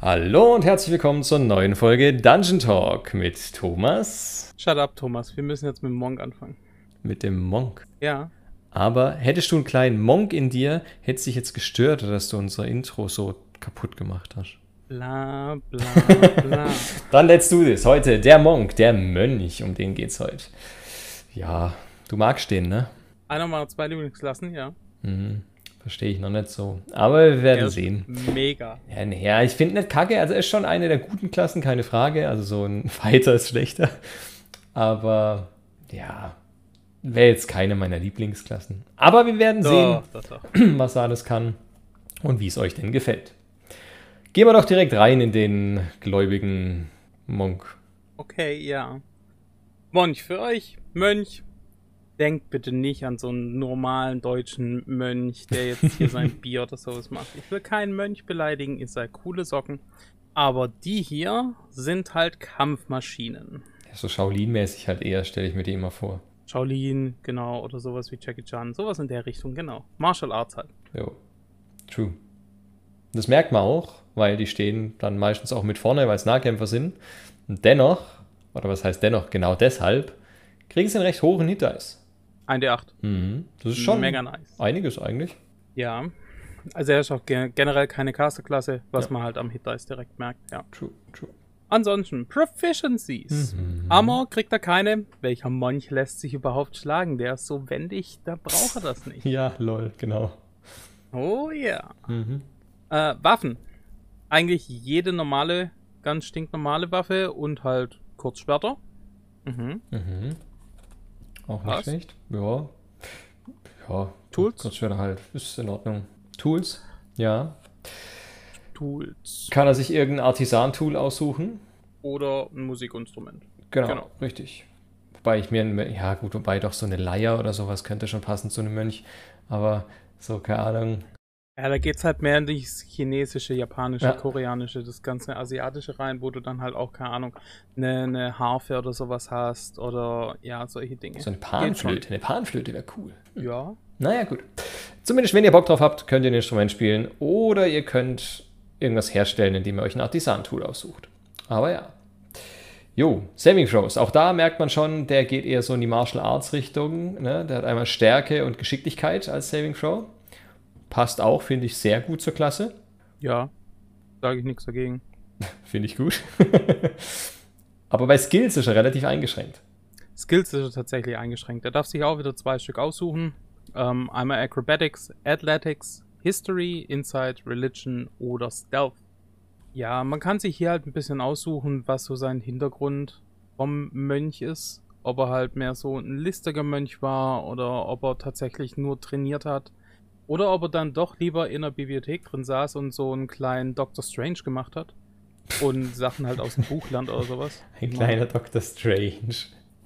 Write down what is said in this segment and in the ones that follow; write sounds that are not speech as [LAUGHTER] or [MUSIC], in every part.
Hallo und herzlich willkommen zur neuen Folge Dungeon Talk mit Thomas. Shut up, Thomas. Wir müssen jetzt mit dem Monk anfangen. Mit dem Monk. Ja. Aber hättest du einen kleinen Monk in dir, hätte es dich jetzt gestört, dass du unser Intro so kaputt gemacht hast. Bla bla [LAUGHS] bla. Dann let's do this. Heute der Monk, der Mönch, um den geht's heute. Ja, du magst den, ne? Einer meiner zwei Lieblingsklassen, ja. Mhm. Verstehe ich noch nicht so. Aber wir werden Der sehen. Mega. Ja, nee, ja ich finde nicht kacke. Also er ist schon eine der guten Klassen, keine Frage. Also so ein [LAUGHS] Fighter ist schlechter. Aber ja, wäre jetzt keine meiner Lieblingsklassen. Aber wir werden sehen, Doch, doch, doch. [CLEARS THROAT] was er alles kann und wie es euch denn gefällt. Gehen wir doch direkt rein in den gläubigen Monk. Okay, ja. Mönch für euch. Mönch. Denkt bitte nicht an so einen normalen deutschen Mönch, der jetzt hier sein [LAUGHS] Bier oder sowas macht. Ich will keinen Mönch beleidigen, ihr seid coole Socken. Aber die hier sind halt Kampfmaschinen. So Shaolin-mäßig halt eher, stelle ich mir die immer vor. Shaolin, genau, oder sowas wie Jackie Chan. Sowas in der Richtung, genau. Martial Arts halt. Jo, true. Das merkt man auch, weil die stehen dann meistens auch mit vorne, weil es Nahkämpfer sind. Und dennoch, oder was heißt dennoch, genau deshalb, kriegen sie einen recht hohen Hit-Dice. 1D8. Mhm. Das ist schon Mega nice. einiges eigentlich. Ja. Also er ist auch ge generell keine Caster-Klasse, was Ja. man halt am Hit-Dice direkt merkt, ja. True, true. Ansonsten, Proficiencies. Mhm. Armor kriegt er keine. Welcher Mönch lässt sich überhaupt schlagen? Der ist so wendig, da braucht er das nicht. [LAUGHS] Ja, lol, genau. Oh ja. Mhm. Äh, Waffen. Eigentlich jede normale, ganz stinknormale Waffe und halt Kurzschwerter. Mhm. Mhm. Auch nicht Was? schlecht. Ja. Ja. Tools? Kurzschwerter halt. Ist in Ordnung. Tools? Ja. Tools. Kann er sich irgendein Artisan-Tool aussuchen? Oder ein Musikinstrument. Genau, Genau. richtig. Wobei ich mir, ein- ja gut, wobei doch so eine Leier oder sowas könnte schon passen zu einem Mönch. Aber so, keine Ahnung. Ja, da geht's halt mehr in das chinesische, japanische, Ja. koreanische, das ganze asiatische rein, wo du dann halt auch, keine Ahnung, eine, eine Harfe oder sowas hast oder ja, solche Dinge. So eine Geht Panflöte. Eine Panflöte wäre cool. Ja. Naja, gut. Zumindest, wenn ihr Bock drauf habt, könnt ihr ein Instrument spielen oder ihr könnt irgendwas herstellen, indem ihr euch ein Artisan-Tool aussucht. Aber ja. Jo, Saving Throws. Auch da merkt man schon, der geht eher so in die Martial Arts Richtung. Ne? Der hat einmal Stärke und Geschicklichkeit als Saving Throw. Passt auch, finde ich, sehr gut zur Klasse. Ja. Sage ich nichts dagegen. [LAUGHS] Finde ich gut. [LAUGHS] Aber bei Skills ist er relativ eingeschränkt. Skills ist er tatsächlich eingeschränkt. Er darf sich auch wieder zwei Stück aussuchen. Ähm, einmal Acrobatics, Athletics, History, Insight, Religion oder Stealth. Ja, man kann sich hier halt ein bisschen aussuchen, was so sein Hintergrund vom Mönch ist. Ob er halt mehr so ein listiger Mönch war oder ob er tatsächlich nur trainiert hat. Oder ob er dann doch lieber in der Bibliothek drin saß und so einen kleinen Doctor Strange gemacht hat. Und Sachen halt aus dem Buch lernt oder sowas. [LAUGHS] Ein kleiner Dr. Strange.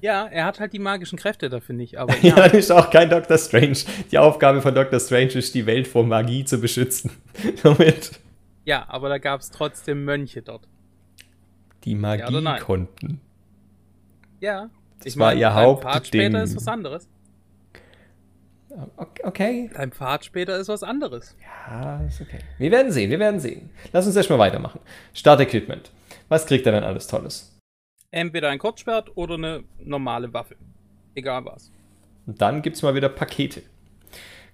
Ja, er hat halt die magischen Kräfte dafür nicht, aber [LAUGHS] Ja, ja. ist auch kein Dr. Strange. Die Aufgabe von Dr. Strange ist, die Welt vor Magie zu beschützen. [LAUGHS] Somit Ja, aber da gab es trotzdem Mönche dort. die Ja Magie nein? konnten. Ja. Das war ihr dein Pfad Hauptding. später ist was anderes. Okay. Dein Pfad später ist was anderes. Ja, ist okay. Wir werden sehen, wir werden sehen. Lass uns erstmal weitermachen. Start-Equipment. Was kriegt er denn alles Tolles? Entweder ein Kurzschwert oder eine normale Waffe. Egal was. Und dann gibt es mal wieder Pakete.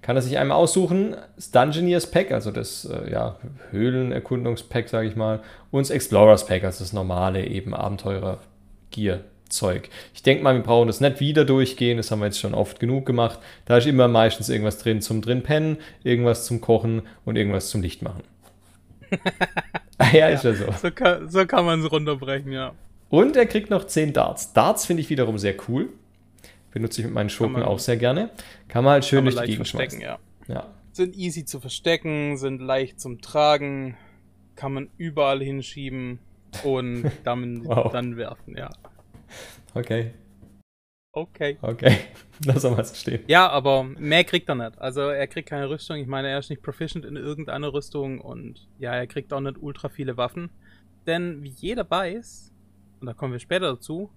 Kann er sich einmal aussuchen, das Dungeoneers Pack, also das äh, ja, Höhlenerkundungspack, sage ich mal, und das Explorers Pack, also das normale eben Abenteurer-Gear-Zeug. Ich denke mal, wir brauchen das nicht wieder durchgehen, das haben wir jetzt schon oft genug gemacht. Da ist immer meistens irgendwas drin zum drin pennen, irgendwas zum Kochen und irgendwas zum Licht machen. [LAUGHS] ja, ist ja so. So kann, so kann man es runterbrechen, ja. Und er kriegt noch 10 Darts. Darts finde ich wiederum sehr cool. Benutze ich mit meinen Schurken auch sehr gerne. Kann man halt schön man durch die Gegend verstecken, schmeißen. ja. Ja. Sind easy zu verstecken, sind leicht zum Tragen, kann man überall hinschieben und damit [LAUGHS] Wow. dann werfen, ja. Okay, Okay. okay. [LAUGHS] Lass mal so stehen. Ja, aber mehr kriegt er nicht. Also er kriegt keine Rüstung. Ich meine, er ist nicht proficient in irgendeiner Rüstung und ja, er kriegt auch nicht ultra viele Waffen. Denn wie jeder weiß, und da kommen wir später dazu,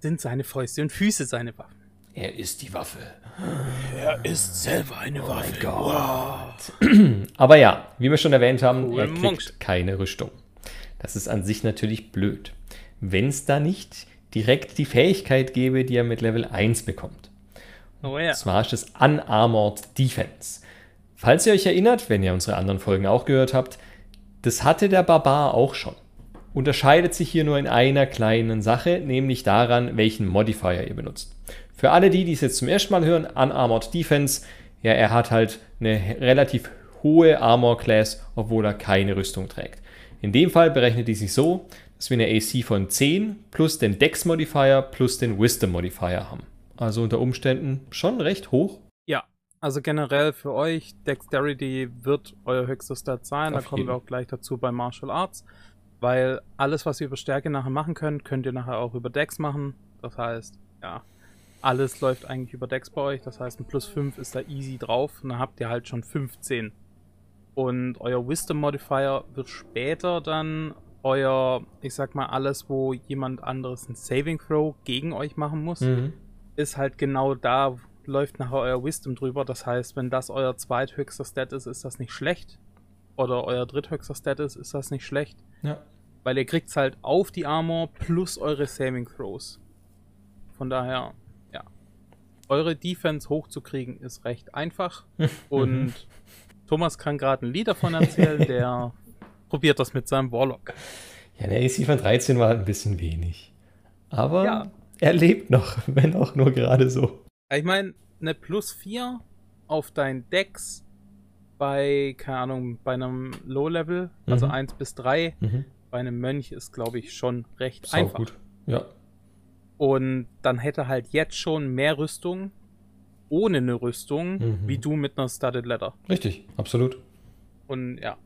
sind seine Fäuste und Füße seine Waffen. Er ist die Waffe. Er ist selber eine Waffe. Aber ja, wie wir schon erwähnt haben, Cool, er kriegt Monks. keine Rüstung. Das ist an sich natürlich blöd. Wenn es da nicht direkt die Fähigkeit gäbe, die er mit Level 1 bekommt. Oh ja. Und zwar ist es Unarmored Defense. Falls ihr euch erinnert, wenn ihr unsere anderen Folgen auch gehört habt, das hatte der Barbar auch schon. Unterscheidet sich hier nur in einer kleinen Sache, nämlich daran, welchen Modifier ihr benutzt. Für alle die, die es jetzt zum ersten Mal hören, Unarmored Defense, ja, er hat halt eine relativ hohe Armor Class, obwohl er keine Rüstung trägt. In dem Fall berechnet die sich so, dass wir eine AC von 10 plus den Dex Modifier plus den Wisdom Modifier haben. Also unter Umständen schon recht hoch. Ja, also generell für euch, Dexterity wird euer höchster Stat sein. Auf da kommen wir jeden. auch gleich dazu bei Martial Arts. Weil alles, was ihr über Stärke nachher machen könnt, könnt ihr nachher auch über Dex machen. Das heißt, ja, alles läuft eigentlich über Dex bei euch. Das heißt, ein plus 5 ist da easy drauf. Und dann habt ihr halt schon 15. Und euer Wisdom Modifier wird später dann euer, ich sag mal, alles, wo jemand anderes ein Saving Throw gegen euch machen muss Mhm. ist halt genau da, läuft nachher euer Wisdom drüber. Das heißt, wenn das euer zweithöchster Stat ist, ist das nicht schlecht. Oder euer dritthöchster Stat ist, ist das nicht schlecht. Ja. Weil ihr kriegt's halt auf die Armor plus eure Saving Throws. Von daher, ja. Eure Defense hochzukriegen ist recht einfach. [LAUGHS] Und Thomas kann gerade ein Lied davon erzählen, der [LAUGHS] probiert das mit seinem Warlock. Ja, der AC von 13 war halt ein bisschen wenig. Aber Ja. er lebt noch, [LAUGHS] wenn auch nur gerade so. Ich meine, eine plus 4 auf dein Dex bei, keine Ahnung, bei einem Low-Level, also Mhm. 1 bis 3, Mhm. bei einem Mönch ist, glaube ich, schon recht Sau einfach. gut. Ja. Und dann hätte halt jetzt schon mehr Rüstung ohne eine Rüstung, Mhm. wie du mit einer Studded Leather. Richtig, absolut. Und ja,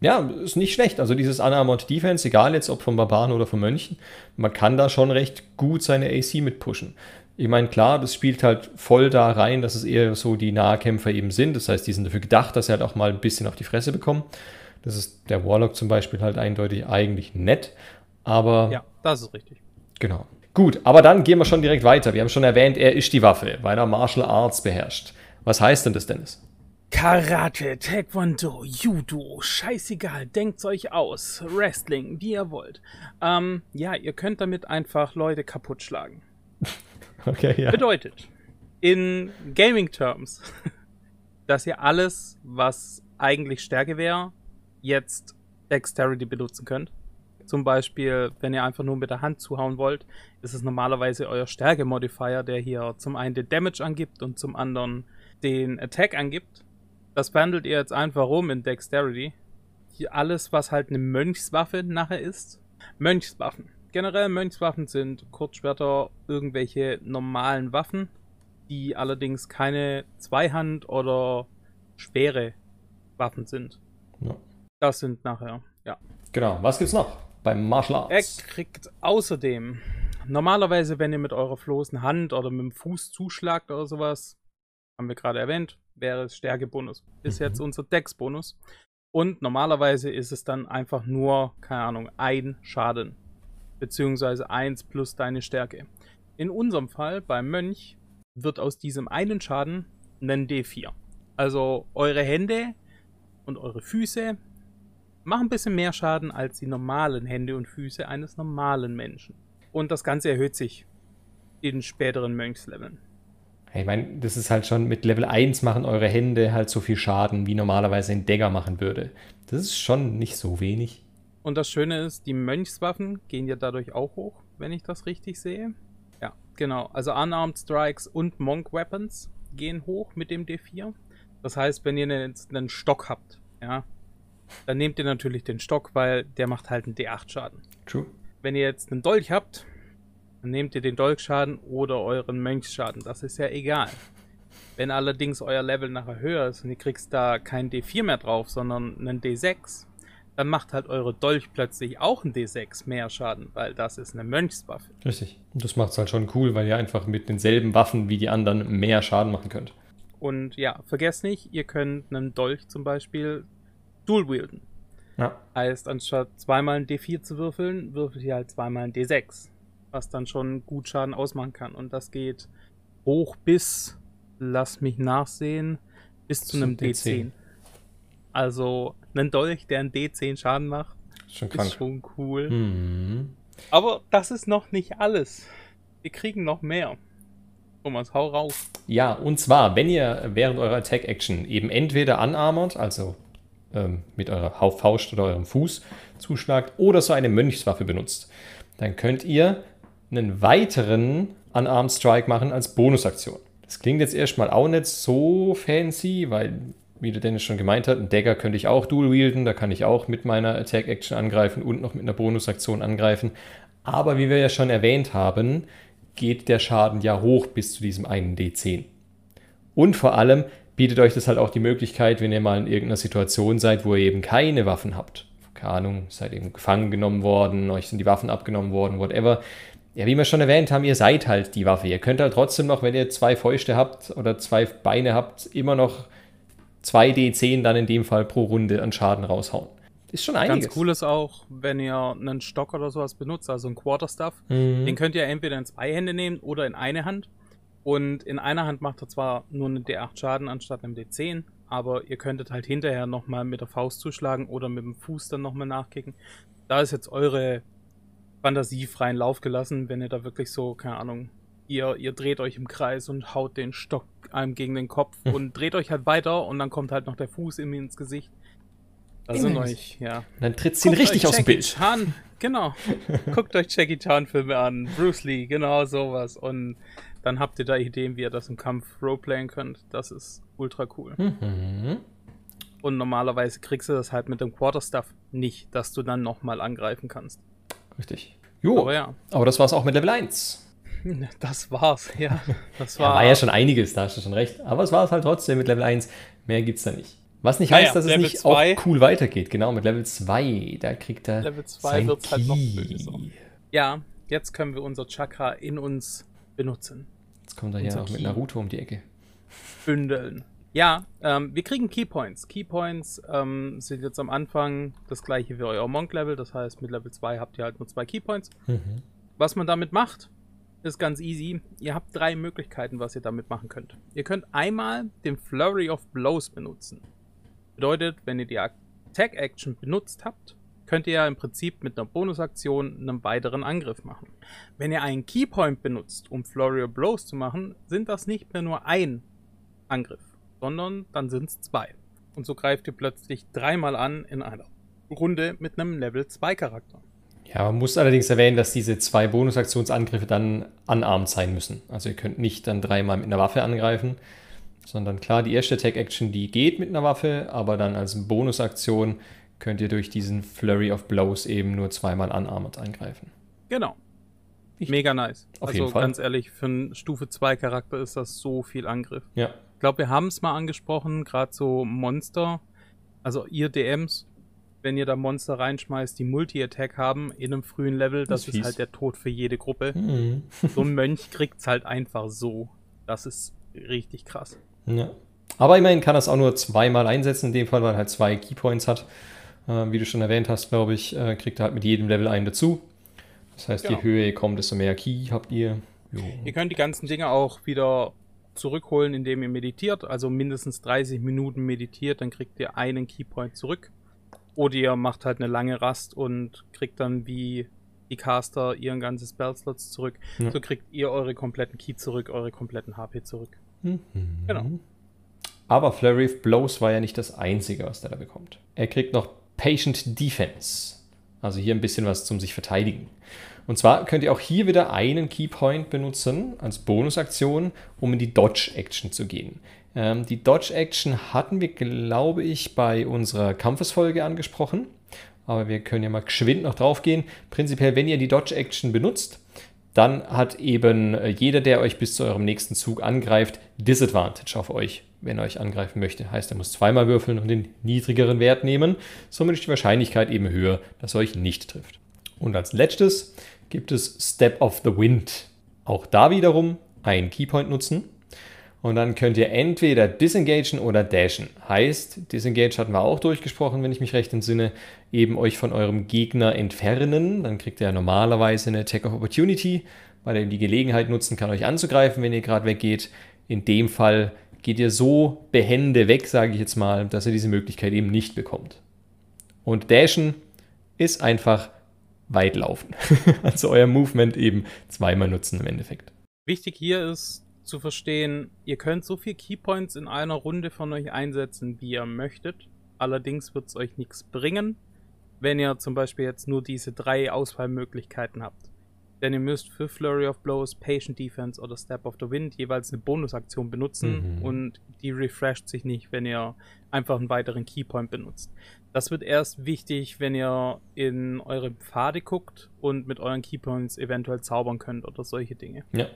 Ja, ist nicht schlecht. Also dieses Unarmored Defense, egal jetzt ob von Barbaren oder von Mönchen, man kann da schon recht gut seine AC mit pushen. Ich meine, klar, das spielt halt voll da rein, dass es eher so die Nahkämpfer eben sind. Das heißt, die sind dafür gedacht, dass sie halt auch mal ein bisschen auf die Fresse bekommen. Das ist der Warlock zum Beispiel halt eindeutig eigentlich nett. Aber ja, das ist richtig. Genau. Gut, aber dann gehen wir schon direkt weiter. Wir haben schon erwähnt, er ist die Waffe, weil er Martial Arts beherrscht. Was heißt denn das, Dennis? Karate, Taekwondo, Judo, scheißegal, denkt's euch aus. Wrestling, wie ihr wollt. Ähm, ja, ihr könnt damit einfach Leute kaputt schlagen. [LAUGHS] Okay, ja. Bedeutet, in Gaming-Terms, [LAUGHS] dass ihr alles, was eigentlich Stärke wäre, jetzt Dexterity benutzen könnt. Zum Beispiel, wenn ihr einfach nur mit der Hand zuhauen wollt, ist es normalerweise euer Stärke-Modifier, der hier zum einen den Damage angibt und zum anderen den Attack angibt. Das wandelt ihr jetzt einfach rum in Dexterity. Hier alles, was halt eine Mönchswaffe nachher ist. Mönchswaffen. Generell Mönchswaffen sind Kurzschwerter, irgendwelche normalen Waffen, die allerdings keine Zweihand- oder schwere Waffen sind. Ja. Das sind nachher, ja. Genau. Was gibt's noch beim Martial Er Arts? kriegt außerdem, normalerweise, wenn ihr mit eurer floßen Hand oder mit dem Fuß zuschlagt oder sowas, haben wir gerade erwähnt, wäre es Stärkebonus. Ist Mhm. jetzt unser Dex-Bonus. Und normalerweise ist es dann einfach nur, keine Ahnung, ein Schaden. Beziehungsweise eins plus deine Stärke. In unserem Fall, beim Mönch, wird aus diesem einen Schaden ein D4. Also eure Hände und eure Füße machen ein bisschen mehr Schaden als die normalen Hände und Füße eines normalen Menschen. Und das Ganze erhöht sich in späteren Mönchsleveln. Ich meine, das ist halt schon mit Level 1 machen eure Hände halt so viel Schaden, wie normalerweise ein Dagger machen würde. Das ist schon nicht so wenig. Und das Schöne ist, die Mönchswaffen gehen ja dadurch auch hoch, wenn ich das richtig sehe. Ja, genau. Also Unarmed Strikes und Monk Weapons gehen hoch mit dem D4. Das heißt, wenn ihr jetzt einen Stock habt, ja, dann nehmt ihr natürlich den Stock, weil der macht halt einen D8 Schaden. True. Wenn ihr jetzt einen Dolch habt, dann nehmt ihr den Dolchschaden oder euren Mönchsschaden. Das ist ja egal. Wenn allerdings euer Level nachher höher ist und ihr kriegst da kein D4 mehr drauf, sondern einen D6, dann macht halt eure Dolch plötzlich auch einen D6 mehr Schaden, weil das ist eine Mönchswaffe. Richtig. Und das macht's halt schon cool, weil ihr einfach mit denselben Waffen wie die anderen mehr Schaden machen könnt. Und ja, vergesst nicht, ihr könnt einen Dolch zum Beispiel dual wielden. Ja. Heißt, anstatt zweimal ein D4 zu würfeln, würfelt ihr halt zweimal ein D6. Was dann schon gut Schaden ausmachen kann. Und das geht hoch bis, lass mich nachsehen, bis zu einem D10. D10. Also, ein Dolch, der ein D10 Schaden macht, Schon krank. Ist schon cool. Mhm. Aber das ist noch nicht alles. Wir kriegen noch mehr. Thomas, hau raus. Ja, und zwar, wenn ihr während eurer Attack-Action eben entweder anarmert, also ähm, mit eurer Faust oder eurem Fuß zuschlagt, oder so eine Mönchswaffe benutzt, dann könnt ihr einen weiteren Unarmed Strike machen als Bonusaktion. Das klingt jetzt erstmal auch nicht so fancy, weil, wie der Dennis schon gemeint hat, einen Dagger könnte ich auch dual wielden, da kann ich auch mit meiner Attack-Action angreifen und noch mit einer Bonusaktion angreifen. Aber wie wir ja schon erwähnt haben, geht der Schaden ja hoch bis zu diesem einen D10. Und vor allem bietet euch das halt auch die Möglichkeit, wenn ihr mal in irgendeiner Situation seid, wo ihr eben keine Waffen habt. Keine Ahnung, seid eben gefangen genommen worden, euch sind die Waffen abgenommen worden, whatever. Ja, wie wir schon erwähnt haben, ihr seid halt die Waffe. Ihr könnt halt trotzdem noch, wenn ihr zwei Fäuste habt oder zwei Beine habt, immer noch 2 D10 dann in dem Fall pro Runde an Schaden raushauen. Ist schon einiges. Ganz cool ist auch, wenn ihr einen Stock oder sowas benutzt, also einen Quarterstaff. Mhm. Den könnt ihr entweder in zwei Hände nehmen oder in eine Hand. Und in einer Hand macht er zwar nur einen D8 Schaden anstatt einem D10, aber ihr könntet halt hinterher nochmal mit der Faust zuschlagen oder mit dem Fuß dann nochmal nachkicken. Da ist jetzt eure Fantasie freien Lauf gelassen, wenn ihr da wirklich so, keine Ahnung, ihr, ihr dreht euch im Kreis und haut den Stock einem gegen den Kopf hm. und dreht euch halt weiter und dann kommt halt noch der Fuß ihm ins Gesicht. Da sind euch, ja. Dann tritt ihn richtig aus dem Bild. Chan, genau. [LAUGHS] Guckt euch Jackie Chan Filme an, Bruce Lee, genau sowas. Und dann habt ihr da Ideen, wie ihr das im Kampf roleplayen könnt. Das ist ultra cool. Mhm. Und normalerweise kriegst du das halt mit dem Quarterstaff nicht, dass du dann nochmal angreifen kannst. Richtig. Jo, aber, ja. aber das war's auch mit Level 1. [LAUGHS] Das war's, ja. Das war, [LAUGHS] ja, war ja schon einiges, da hast du schon recht. Aber es war es halt trotzdem mit Level 1. Mehr gibt's da nicht. Was nicht heißt, dass Level es nicht zwei. auch cool weitergeht. Genau, mit Level 2, da kriegt er. Level 2 wird halt noch böser. Ja, jetzt können wir unser Chakra in uns benutzen. Jetzt kommt er ja auch mit Naruto um die Ecke. Bündeln. Ja, ähm, wir kriegen Keypoints. Keypoints ähm, sind jetzt am Anfang das gleiche wie euer Monk-Level. Das heißt, mit Level 2 habt ihr halt nur zwei Keypoints. Mhm. Was man damit macht, ist ganz easy. Ihr habt drei Möglichkeiten, was ihr damit machen könnt. Ihr könnt einmal den Flurry of Blows benutzen. Bedeutet, wenn ihr die Attack-Action benutzt habt, könnt ihr ja im Prinzip mit einer Bonusaktion einen weiteren Angriff machen. Wenn ihr einen Keypoint benutzt, um Flurry of Blows zu machen, sind das nicht mehr nur ein Angriff sondern dann sind es zwei. Und so greift ihr plötzlich dreimal an in einer Runde mit einem Level 2 Charakter. Ja, man muss allerdings erwähnen, dass diese zwei Bonusaktionsangriffe dann anarmt sein müssen. Also ihr könnt nicht dann dreimal mit einer Waffe angreifen, sondern klar, die erste Attack-Action, die geht mit einer Waffe, aber dann als Bonusaktion könnt ihr durch diesen Flurry of Blows eben nur zweimal unarmed angreifen. Genau. Mega nice. Auf also jeden Fall. ganz ehrlich, für einen Stufe 2 Charakter ist das so viel Angriff. Ja, glaube, wir haben es mal angesprochen, gerade so Monster, also ihr DMs, wenn ihr da Monster reinschmeißt, die Multi-Attack haben in einem frühen Level, das, das ist, halt der Tod für jede Gruppe. Mhm. so ein [LAUGHS] Mönch kriegt es halt einfach so. Das ist richtig krass. Ja. Aber immerhin kann es auch nur zweimal einsetzen, in dem Fall, weil er halt zwei Keypoints hat. Äh, wie du schon erwähnt hast, glaube ich, äh, kriegt er halt mit jedem Level einen dazu. Das heißt, genau. je höher ihr kommt, desto mehr Key habt ihr. Jo. Ihr könnt die ganzen Dinge auch wieder zurückholen, indem ihr meditiert, also mindestens 30 Minuten meditiert, dann kriegt ihr einen Keypoint zurück. Oder ihr macht halt eine lange Rast und kriegt dann wie die Caster ihren ganzen Spellslots zurück. Ja. So kriegt ihr eure kompletten Key zurück, eure kompletten HP zurück. Mhm. Genau. Aber Flurry of Blows war ja nicht das Einzige, was der da bekommt. Er kriegt noch Patient Defense. Also hier ein bisschen was zum sich verteidigen. Und zwar könnt ihr auch hier wieder einen Keypoint benutzen als Bonusaktion, um in die Dodge-Action zu gehen. Ähm, die Dodge-Action hatten wir, glaube ich, bei unserer Kampfesfolge angesprochen. Aber wir können ja mal geschwind noch drauf gehen. Prinzipiell, wenn ihr die Dodge-Action benutzt, dann hat eben äh, jeder, der euch bis zu eurem nächsten Zug angreift, Disadvantage auf euch, wenn er euch angreifen möchte. Heißt, er muss zweimal würfeln und den niedrigeren Wert nehmen. Somit ist die Wahrscheinlichkeit eben höher, dass er euch nicht trifft. Und als letztes gibt es Step of the Wind. Auch da wiederum einen Keypoint nutzen. Und dann könnt ihr entweder disengagen oder dashen. Heißt, disengage hatten wir auch durchgesprochen, wenn ich mich recht entsinne, eben euch von eurem Gegner entfernen. Dann kriegt ihr normalerweise eine Attack of Opportunity, weil er die Gelegenheit nutzen kann, euch anzugreifen, wenn ihr gerade weggeht. In dem Fall geht ihr so behende weg, sage ich jetzt mal, dass ihr diese Möglichkeit eben nicht bekommt. Und dashen ist einfach weit laufen. [LAUGHS] also euer Movement eben zweimal nutzen im Endeffekt. Wichtig hier ist zu verstehen, ihr könnt so viel Keypoints in einer Runde von euch einsetzen, wie ihr möchtet. Allerdings wird es euch nichts bringen, wenn ihr zum Beispiel jetzt nur diese drei Auswahlmöglichkeiten habt. Denn ihr müsst für Flurry of Blows, Patient Defense oder Step of the Wind jeweils eine Bonusaktion benutzen mhm. und die refresht sich nicht, wenn ihr einfach einen weiteren Keypoint benutzt. Das wird erst wichtig, wenn ihr in eure Pfade guckt und mit euren Keypoints eventuell zaubern könnt oder solche Dinge. Ja.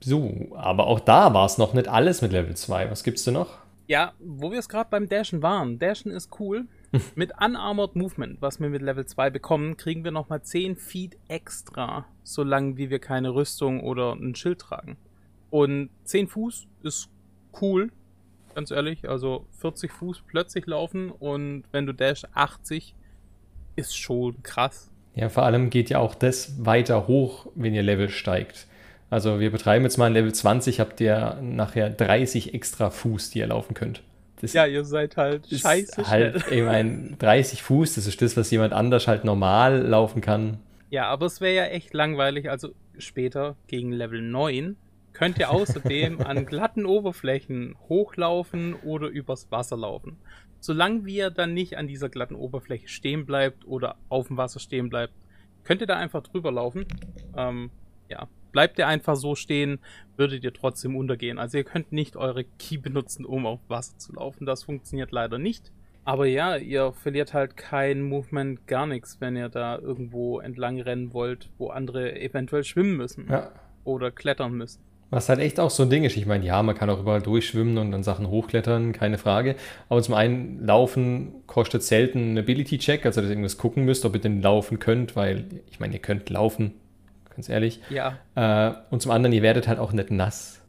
So, aber auch da war es noch nicht alles mit Level 2. Was gibt's denn noch? Ja, wo wir es gerade beim Dashen waren. Dashen ist cool. [LAUGHS] mit Unarmored Movement, was wir mit Level 2 bekommen, kriegen wir nochmal 10 Feet extra, solange wie wir keine Rüstung oder ein Schild tragen. Und 10 Fuß ist cool, ganz ehrlich. Also 40 Fuß plötzlich laufen und wenn du dash 80, ist schon krass. Ja, vor allem geht ja auch das weiter hoch, wenn ihr Level steigt. Also wir betreiben jetzt mal ein Level 20, habt ihr nachher 30 extra Fuß, die ihr laufen könnt. Das ja, ihr seid halt scheiße halt, schnell. Ich meine, [LAUGHS] 30 Fuß, das ist das, was jemand anders halt normal laufen kann. Ja, aber es wäre ja echt langweilig. Also später gegen Level 9 könnt ihr außerdem an [LAUGHS] glatten Oberflächen hochlaufen oder übers Wasser laufen. Solange wir dann nicht an dieser glatten Oberfläche stehen bleibt oder auf dem Wasser stehen bleibt, könnt ihr da einfach drüber laufen. Ähm, ja, bleibt ihr einfach so stehen, würdet ihr trotzdem untergehen. Also ihr könnt nicht eure Key benutzen, um auf Wasser zu laufen. Das funktioniert leider nicht. Aber ja, ihr verliert halt kein Movement, gar nichts, wenn ihr da irgendwo entlang rennen wollt, wo andere eventuell schwimmen müssen. Ja. Oder klettern müssen. Was halt echt auch so ein Ding ist. Ich meine, ja, man kann auch überall durchschwimmen und dann Sachen hochklettern, keine Frage. Aber zum einen, Laufen kostet selten einen Ability-Check, also dass ihr irgendwas gucken müsst, ob ihr denn laufen könnt, weil, ich meine, ihr könnt laufen, ganz ehrlich. Ja. Äh, und zum anderen, ihr werdet halt auch nicht nass.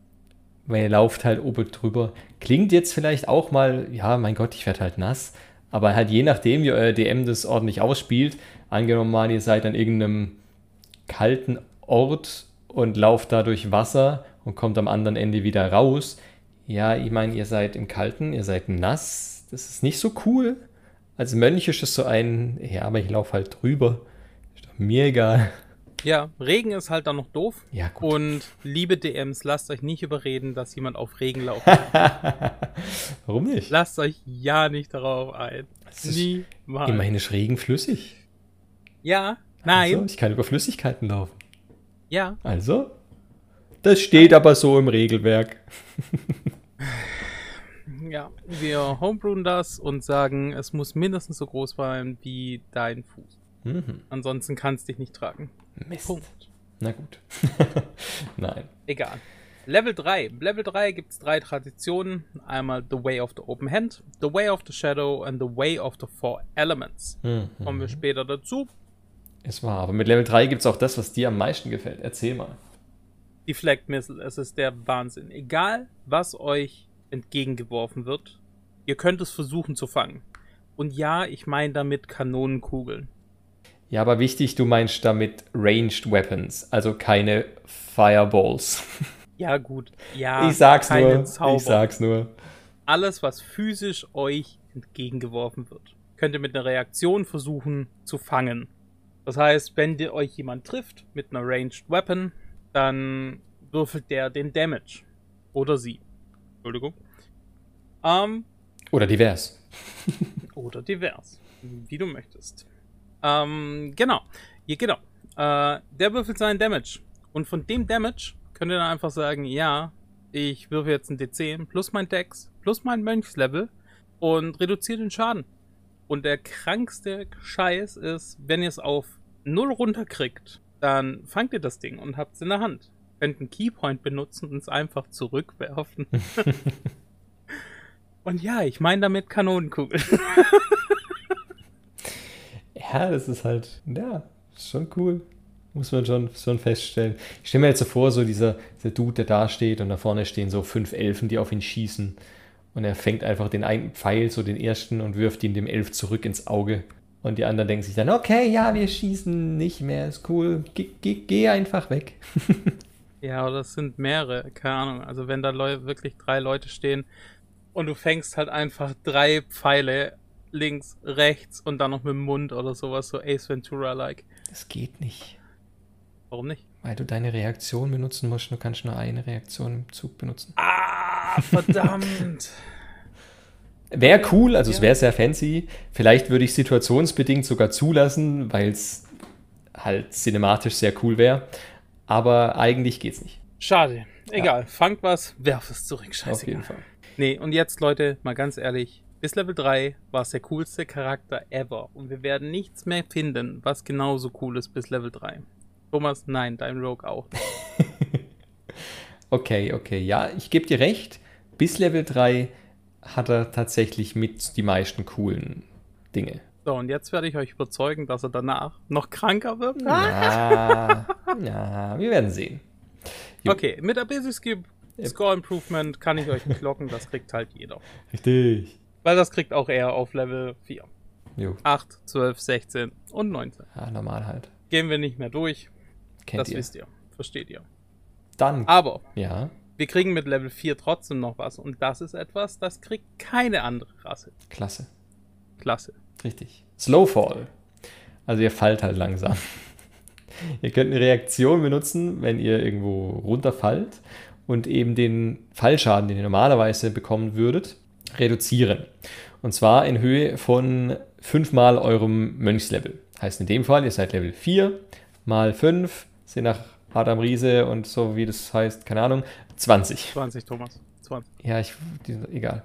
Weil ihr lauft halt oben drüber. Klingt jetzt vielleicht auch mal, ja, mein Gott, ich werde halt nass. Aber halt je nachdem, wie euer DM das ordentlich ausspielt, angenommen mal, ihr seid an irgendeinem kalten Ort und lauft da durch Wasser und kommt am anderen Ende wieder raus. Ja, ich meine, ihr seid im Kalten, ihr seid nass. Das ist nicht so cool. Als Mönch ist es so ein, ja, aber ich laufe halt drüber. Ist doch mir egal. Ja, Regen ist halt dann noch doof. Ja, gut. Und liebe DMs, lasst euch nicht überreden, dass jemand auf Regen laufen [LAUGHS] kann. Warum nicht? Lasst euch ja nicht darauf ein. Niemals. Immerhin ist Regen flüssig. Ja, nein. Also, ich kann über Flüssigkeiten laufen. Ja. Also, das steht aber so im Regelwerk. [LAUGHS] ja, wir homebrewen das und sagen, es muss mindestens so groß sein wie dein Fuß. Mhm. Ansonsten kannst du dich nicht tragen. Mist. Punkt. Na gut. [LAUGHS] Nein. Egal. Level 3. Level 3 gibt es drei Traditionen. Einmal The Way of the Open Hand, The Way of the Shadow and The Way of the Four Elements. Mhm. Kommen wir später dazu. Es war, aber mit Level 3 gibt es auch das, was dir am meisten gefällt. Erzähl mal. Deflect Missile, es ist der Wahnsinn. Egal, was euch entgegengeworfen wird, ihr könnt es versuchen zu fangen. Und ja, ich meine damit Kanonenkugeln. Ja, aber wichtig, du meinst damit Ranged Weapons, also keine Fireballs. [LAUGHS] Ja, gut. Ja, ich sag's nur. Zauber. Ich sag's nur. Alles, was physisch euch entgegengeworfen wird, könnt ihr mit einer Reaktion versuchen zu fangen. Das heißt, wenn dir euch jemand trifft mit einer Ranged Weapon, dann würfelt der den Damage. Oder sie. Entschuldigung. Ähm, oder divers. oder divers. Wie du möchtest. Ähm, genau. Ja, genau. Äh, der würfelt seinen Damage. Und von dem Damage könnt ihr dann einfach sagen, ja, ich würfe jetzt ein D10 plus mein Dex plus mein Mönchslevel und reduziere den Schaden. Und der krankste Scheiß ist, wenn ihr es auf 0 runterkriegt, dann fangt ihr das Ding und habt es in der Hand. Könnt einen Keypoint benutzen und es einfach zurückwerfen. [LAUGHS] und ja, ich meine damit Kanonenkugel. [LAUGHS] ja, das ist halt, ja, schon cool. Muss man schon, schon feststellen. Ich stelle mir jetzt so vor, so dieser, dieser Dude, der da steht und da vorne stehen so fünf Elfen, die auf ihn schießen. Und er fängt einfach den einen Pfeil, so den ersten, und wirft ihn dem Elf zurück ins Auge. Und die anderen denken sich dann, okay, ja, wir schießen nicht mehr, ist cool, geh, geh, geh einfach weg. [LAUGHS] ja, oder es sind mehrere, keine Ahnung. Also wenn da Leu wirklich drei Leute stehen und du fängst halt einfach drei Pfeile links, rechts und dann noch mit dem Mund oder sowas, so Ace Ventura-like. Das geht nicht. Warum nicht? Weil du deine Reaktion benutzen musst. Du kannst nur eine Reaktion im Zug benutzen. Ah, verdammt. [LAUGHS] Wäre cool, also Ja. es wäre sehr fancy. Vielleicht würde ich situationsbedingt sogar zulassen, weil es halt cinematisch sehr cool wäre. Aber eigentlich geht's nicht. Schade. Egal. Fangt was, werf es zurück. Scheiße. Auf jeden Fall. Nee, und jetzt, Leute, mal ganz ehrlich. Bis Level 3 war es der coolste Charakter ever. Und wir werden nichts mehr finden, was genauso cool ist bis Level 3. Thomas, nein, dein Rogue auch. [LAUGHS] Okay, okay. Ja, ich gebe dir recht. Bis Level 3 hat er tatsächlich mit die meisten coolen Dinge. So, und jetzt werde ich euch überzeugen, dass er danach noch kranker wird. Ja, ja, wir werden sehen. Jo. Okay, mit Ability Skill Score Improvement kann ich euch klocken, das kriegt halt jeder. Richtig. Weil das kriegt auch er auf Level 4. Jo. 8, 12, 16 und 19. Ja, normal halt. Gehen wir nicht mehr durch, Kennt das ihr. wisst ihr. Versteht ihr. Dann, Aber ja, wir kriegen mit Level 4 trotzdem noch was. Und das ist etwas, das kriegt keine andere Rasse. klasse. Klasse. Richtig. Slowfall. Also ihr fallt halt langsam. [LAUGHS] ihr könnt eine Reaktion benutzen, wenn ihr irgendwo runterfallt und eben den Fallschaden, den ihr normalerweise bekommen würdet, reduzieren. Und zwar in Höhe von fünfmal eurem Mönchslevel. Heißt in dem Fall, ihr seid Level 4 mal 5, sind nach Adam Riese und so wie das heißt, keine Ahnung, 20. 20, Thomas. 20. Ja, ich, egal.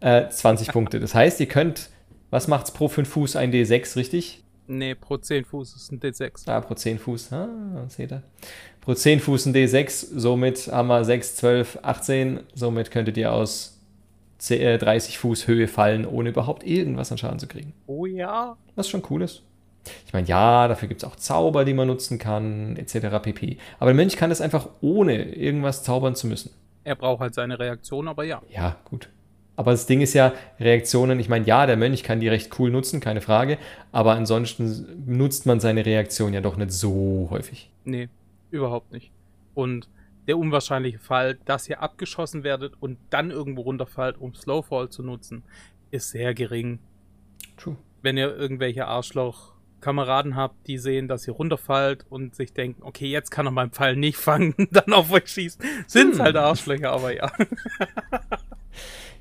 Äh, 20 [LAUGHS] Punkte. Das heißt, ihr könnt, was macht's pro 5 Fuß? Ein D6, richtig? Nee, pro 10 Fuß ist ein D6. Ah, pro 10 Fuß. Ah, seht ihr. Pro 10 Fuß ein D6. Somit haben wir 6, 12, 18. Somit könntet ihr aus 10, 30 Fuß Höhe fallen, ohne überhaupt irgendwas an Schaden zu kriegen. Oh ja. Was schon cool ist. Ich meine, ja, dafür gibt es auch Zauber, die man nutzen kann, etc. pp. Aber der Mönch kann das einfach ohne irgendwas zaubern zu müssen. Er braucht halt seine Reaktion, aber ja. Ja, gut. Aber das Ding ist ja, Reaktionen, ich meine, ja, der Mönch kann die recht cool nutzen, keine Frage, aber ansonsten nutzt man seine Reaktion ja doch nicht so häufig. Nee, überhaupt nicht. Und der unwahrscheinliche Fall, dass ihr abgeschossen werdet und dann irgendwo runterfallt, um Slowfall zu nutzen, ist sehr gering. True. Wenn ihr irgendwelche Arschloch-Kameraden habt, die sehen, dass ihr runterfallt und sich denken, okay, jetzt kann er meinen Pfeil nicht fangen, [LAUGHS] dann auf euch schießt, sind Hm. halt Arschlöcher, aber ja. [LAUGHS]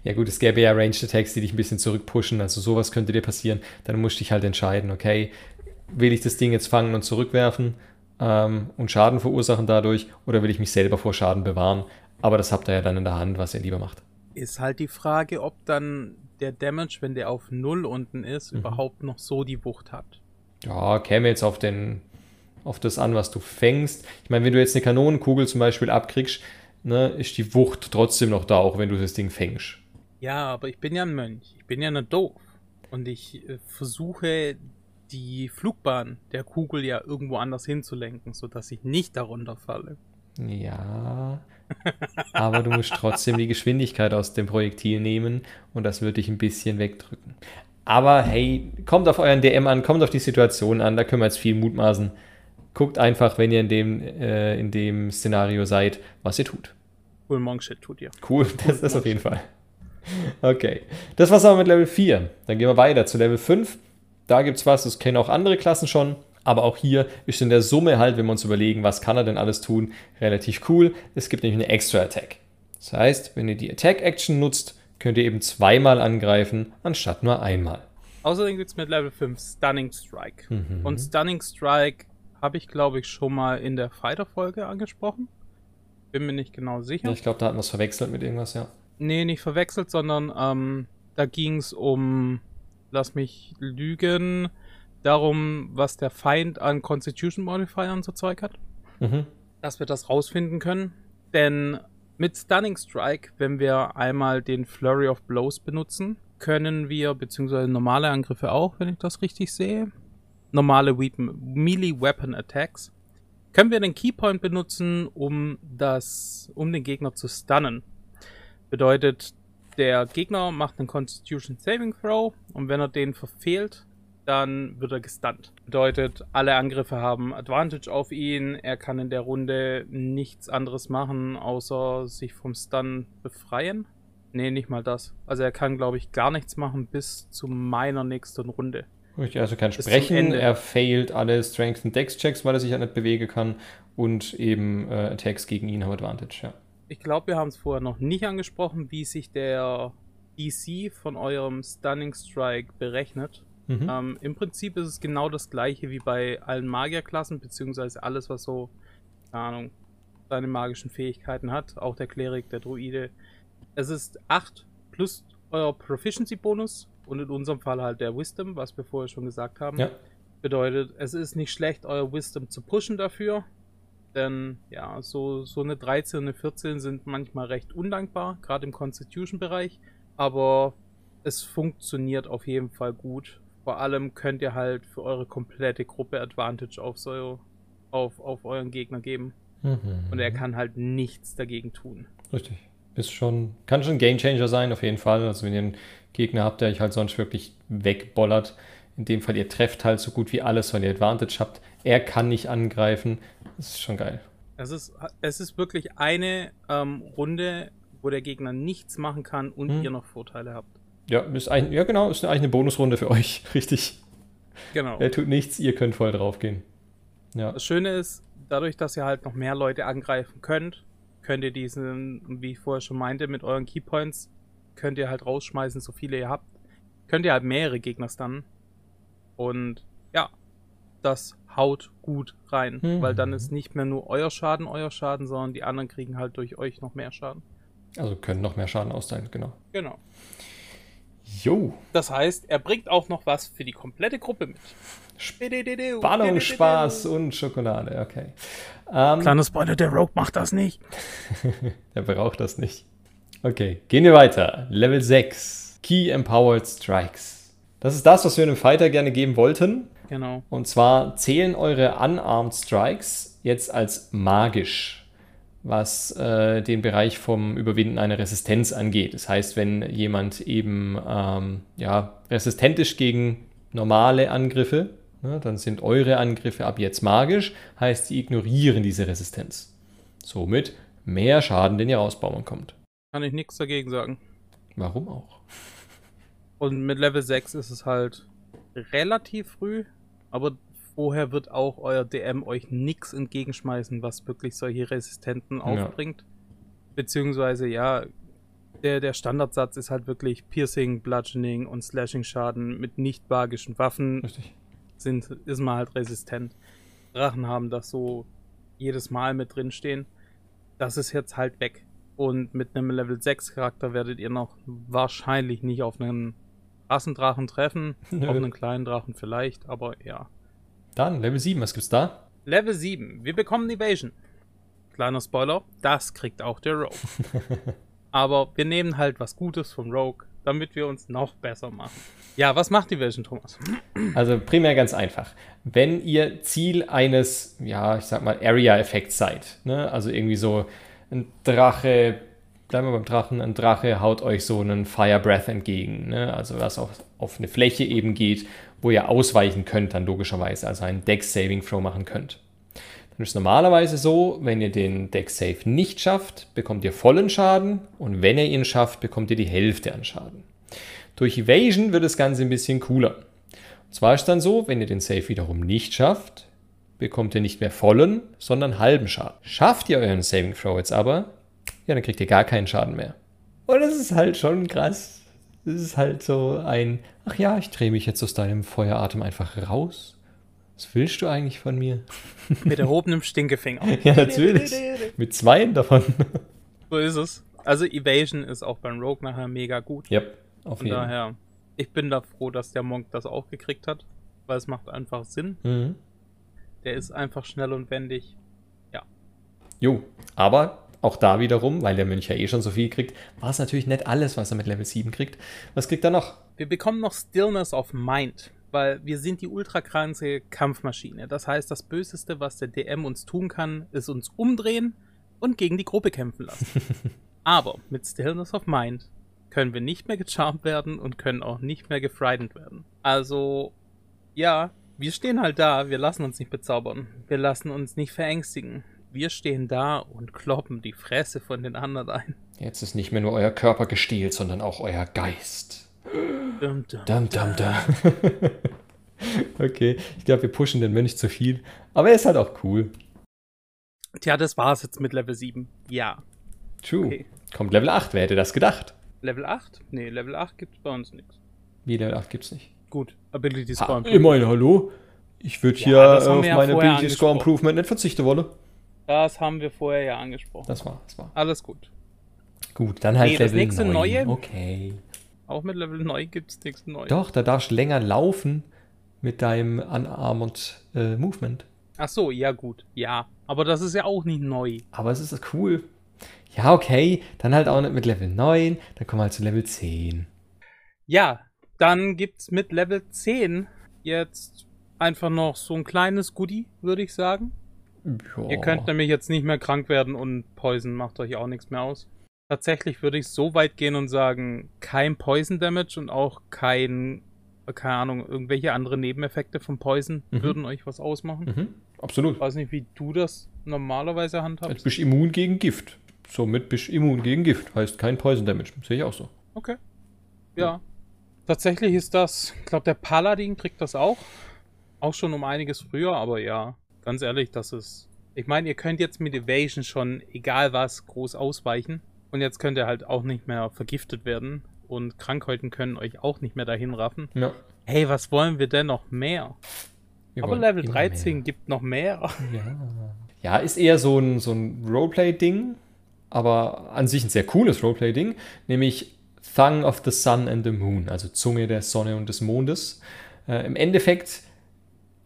Ja gut, es gäbe ja Ranged Attacks, die dich ein bisschen zurückpushen, also sowas könnte dir passieren. Dann musst du dich halt entscheiden, okay, will ich das Ding jetzt fangen und zurückwerfen ähm, und Schaden verursachen dadurch oder will ich mich selber vor Schaden bewahren? Aber das habt ihr ja dann in der Hand, was ihr lieber macht. Ist halt die Frage, ob dann der Damage, wenn der auf Null unten ist, Mhm. überhaupt noch so die Wucht hat. Ja, käme jetzt auf den, auf das an, was du fängst. Ich meine, wenn du jetzt eine Kanonenkugel zum Beispiel abkriegst, ne, ist die Wucht trotzdem noch da, auch wenn du das Ding fängst. Ja, aber ich bin ja ein Mönch. Ich bin ja nicht doof. Und ich äh, versuche die Flugbahn der Kugel ja irgendwo anders hinzulenken, sodass ich nicht darunter falle. Ja, aber du musst trotzdem die Geschwindigkeit aus dem Projektil nehmen und das wird dich ein bisschen wegdrücken. Aber hey, kommt auf euren DM an, kommt auf die Situation an, da können wir jetzt viel mutmaßen. Guckt einfach, wenn ihr in dem, äh, in dem Szenario seid, was ihr tut. Cool Monk Shit tut ihr. Cool, das ist auf jeden Fall. Okay, das war's aber mit Level 4. Dann gehen wir weiter zu Level 5. Da gibt's was, das kennen auch andere Klassen schon. Aber auch hier ist in der Summe halt, wenn wir uns überlegen, was kann er denn alles tun, relativ cool. Es gibt nämlich eine Extra Attack. Das heißt, wenn ihr die Attack Action nutzt, könnt ihr eben zweimal angreifen, anstatt nur einmal. Außerdem gibt's mit Level 5 Stunning Strike. Mhm. Und Stunning Strike habe ich, glaube ich, schon mal in der Fighter-Folge angesprochen. Bin mir nicht genau sicher. Ich glaube, da hatten wir es verwechselt mit irgendwas, ja. Nee, nicht verwechselt, sondern ähm, da ging es um, lass mich lügen, darum, was der Feind an Constitution Modifiern so Zeug hat. Mhm. Dass wir das rausfinden können. Denn mit Stunning Strike, wenn wir einmal den Flurry of Blows benutzen, können wir, beziehungsweise normale Angriffe auch, wenn ich das richtig sehe, normale Weapon, Melee Weapon Attacks, können wir den Keypoint benutzen, um das, um den Gegner zu stunnen. Bedeutet, der Gegner macht einen Constitution Saving Throw und wenn er den verfehlt, dann wird er gestunt. Bedeutet, alle Angriffe haben Advantage auf ihn. Er kann in der Runde nichts anderes machen, außer sich vom Stun befreien. Nee, nicht mal das. Also er kann, glaube ich, gar nichts machen bis zu meiner nächsten Runde. Richtig, also kann sprechen, er failt alle Strength und Dex Checks, weil er sich ja nicht bewegen kann und eben äh, Attacks gegen ihn haben Advantage, ja. Ich glaube, wir haben es vorher noch nicht angesprochen, wie sich der DC von eurem Stunning Strike berechnet. Mhm. Ähm, Im Prinzip ist es genau das gleiche wie bei allen Magierklassen, beziehungsweise alles, was so, keine Ahnung, seine magischen Fähigkeiten hat. Auch der Klerik, der Druide. Es ist 8 plus euer Proficiency-Bonus und in unserem Fall halt der Wisdom, was wir vorher schon gesagt haben. Ja. Bedeutet, es ist nicht schlecht, euer Wisdom zu pushen dafür. Denn ja, so, so eine 13 und eine 14 sind manchmal recht undankbar, gerade im Constitution-Bereich. Aber es funktioniert auf jeden Fall gut. Vor allem könnt ihr halt für eure komplette Gruppe Advantage auf, so, auf, auf euren Gegner geben. Mhm. Und er kann halt nichts dagegen tun. Richtig. Ist schon, kann schon ein Gamechanger sein, auf jeden Fall. Also wenn ihr einen Gegner habt, der euch halt sonst wirklich wegbollert, in dem Fall, ihr trefft halt so gut wie alles, weil ihr Advantage habt. Er kann nicht angreifen. Das ist schon geil. Es ist, es ist wirklich eine ähm, Runde, wo der Gegner nichts machen kann und hm. ihr noch Vorteile habt. Ja, ist ein, ja genau, ist eigentlich eine Bonusrunde für euch, [LAUGHS] richtig. Genau. Er tut nichts, ihr könnt voll draufgehen. Ja. Das Schöne ist, dadurch, dass ihr halt noch mehr Leute angreifen könnt, könnt ihr diesen, wie ich vorher schon meinte, mit euren Keypoints, könnt ihr halt rausschmeißen, so viele ihr habt. Könnt ihr halt mehrere Gegner stunnen. Und ja, das haut gut rein, mhm. weil dann ist nicht mehr nur euer Schaden euer Schaden, sondern die anderen kriegen halt durch euch noch mehr Schaden. Also können noch mehr Schaden austeilen, genau. Genau. Jo. Das heißt, er bringt auch noch was für die komplette Gruppe mit. Spannung, Spaß und Schokolade, okay. Ähm, Kleiner Spoiler, der Rogue macht das nicht. der braucht das nicht. Okay, gehen wir weiter. Level 6. Key Empowered Strikes. Das ist das, was wir einem Fighter gerne geben wollten. Genau. Und zwar zählen eure Unarmed Strikes jetzt als magisch, was äh, den Bereich vom Überwinden einer Resistenz angeht. Das heißt, wenn jemand eben ähm, ja, resistent ist gegen normale Angriffe, ne, dann sind eure Angriffe ab jetzt magisch, heißt, sie ignorieren diese Resistenz. Somit mehr Schaden, den ihr rausbauen kommt. Kann ich nichts dagegen sagen. Warum auch? Und mit Level 6 ist es halt relativ früh, aber vorher wird auch euer DM euch nichts entgegenschmeißen, was wirklich solche Resistenten aufbringt. Ja. Beziehungsweise, ja, der, der Standardsatz ist halt wirklich Piercing, Bludgeoning und Slashing-Schaden mit nicht magischen Waffen. Richtig. Sind, ist man halt resistent. Drachen haben das so jedes Mal mit drinstehen. Das ist jetzt halt weg. Und mit einem Level 6 Charakter werdet ihr noch wahrscheinlich nicht auf einen Rassendrachen treffen. [LAUGHS] Nö. Auf einen kleinen Drachen vielleicht, aber ja. Dann, Level 7, was gibt's da? Level 7, wir bekommen Evasion. Kleiner Spoiler, das kriegt auch der Rogue. [LAUGHS] aber wir nehmen halt was Gutes vom Rogue, damit wir uns noch besser machen. Ja, was macht Evasion, Thomas? [CLEARS THROAT] Also primär ganz einfach. Wenn ihr Ziel eines, ja, ich sag mal, Area-Effekts seid, ne? also irgendwie so ein Drache bleiben wir beim Drachen, ein Drache haut euch so einen Fire Breath entgegen, ne? also was auf, auf eine Fläche eben geht, wo ihr ausweichen könnt dann logischerweise, also einen Dex Saving Throw machen könnt. Dann ist normalerweise so, wenn ihr den Dex Save nicht schafft, bekommt ihr vollen Schaden und wenn ihr ihn schafft, bekommt ihr die Hälfte an Schaden. Durch Evasion wird das Ganze ein bisschen cooler. Und zwar ist dann so, wenn ihr den Save wiederum nicht schafft, bekommt ihr nicht mehr vollen, sondern halben Schaden. Schafft ihr euren Saving Throw jetzt aber, ja, dann kriegt ihr gar keinen Schaden mehr. Und das ist halt schon krass. Das ist halt so ein, ach ja, ich drehe mich jetzt aus deinem Feueratem einfach raus. Was willst du eigentlich von mir? [LAUGHS] Mit erhobenem Stinkefinger. [LAUGHS] ja, natürlich. Mit zweien davon. So ist es. Also Evasion ist auch beim Rogue nachher mega gut. Ja, yep, auf jeden Fall. daher, ich bin da froh, dass der Monk das auch gekriegt hat, weil es macht einfach Sinn. Mhm. Der ist einfach schnell und wendig. Ja. Jo, aber auch da wiederum, weil der Mönch ja eh schon so viel kriegt, war es natürlich nicht alles, was er mit Level 7 kriegt. Was kriegt er noch? Wir bekommen noch Stillness of Mind, weil wir sind die ultrakranze Kampfmaschine. Das heißt, das Böseste, was der DM uns tun kann, ist uns umdrehen und gegen die Gruppe kämpfen lassen. [LAUGHS] Aber mit Stillness of Mind können wir nicht mehr gecharmt werden und können auch nicht mehr gefrightened werden. Also, ja, wir stehen halt da, wir lassen uns nicht bezaubern, wir lassen uns nicht verängstigen Wir stehen da und kloppen die Fresse von den anderen ein. Jetzt ist nicht mehr nur euer Körper gestählt, sondern auch euer Geist. Dum, dum. Dum, dum, dum. [LAUGHS] okay, ich glaube, wir pushen den Mönch zu viel. Aber er ist halt auch cool. Tja, das war's jetzt mit Level 7. Ja. True. Okay. Kommt Level 8, wer hätte das gedacht? Level 8? Nee, Level 8 gibt's bei uns nichts. Wie Level 8 gibt's nicht. Gut, Ability Ha, Score. ich meine, hallo? Ich würde Ja, hier äh, auf ja meine Ability Score. Improvement nicht verzichten wollen. Das haben wir vorher ja angesprochen. Das war, das war. Alles gut. Gut, dann halt Nee, das Level nächste 9. Neue? Okay. Auch mit Level 9 gibt's nichts Neues. Doch, da darfst du länger laufen mit deinem Unarmored äh, Movement. Ach so, ja gut. Ja. Aber das ist ja auch nicht neu. Aber es ist cool. Ja, okay. Dann halt auch nicht mit Level 9. Dann kommen wir halt zu Level 10. Ja, dann gibt's mit Level 10 jetzt einfach noch so ein kleines Goodie, würde ich sagen. Ja. Ihr könnt nämlich jetzt nicht mehr krank werden und Poison macht euch auch nichts mehr aus. Tatsächlich würde ich so weit gehen und sagen, kein Poison Damage und auch kein, keine Ahnung, irgendwelche andere Nebeneffekte vom Poison Mhm. würden euch was ausmachen. Mhm. Absolut. Ich weiß nicht, wie du das normalerweise Jetzt handhabst. bist du immun gegen Gift. Somit bist du immun gegen Gift. Heißt kein Poison Damage. Sehe ich auch so. Okay. Ja. Tatsächlich ist das, ich glaube, der Paladin kriegt das auch. Auch schon um einiges früher, aber ja, ganz ehrlich, das ist. Ich meine, ihr könnt jetzt mit Evasion schon, egal was, groß ausweichen. Und jetzt könnt ihr halt auch nicht mehr vergiftet werden. Und Krankheiten können euch auch nicht mehr dahin raffen. Ja. Hey, was wollen wir denn noch mehr? Wir aber Level immer 13 mehr. gibt noch mehr. Ja. ja, ist eher so ein, so ein Roleplay-Ding, aber an sich ein sehr cooles Roleplay-Ding, nämlich Thung of the Sun and the Moon, also Zunge der Sonne und des Mondes. Äh, Im Endeffekt,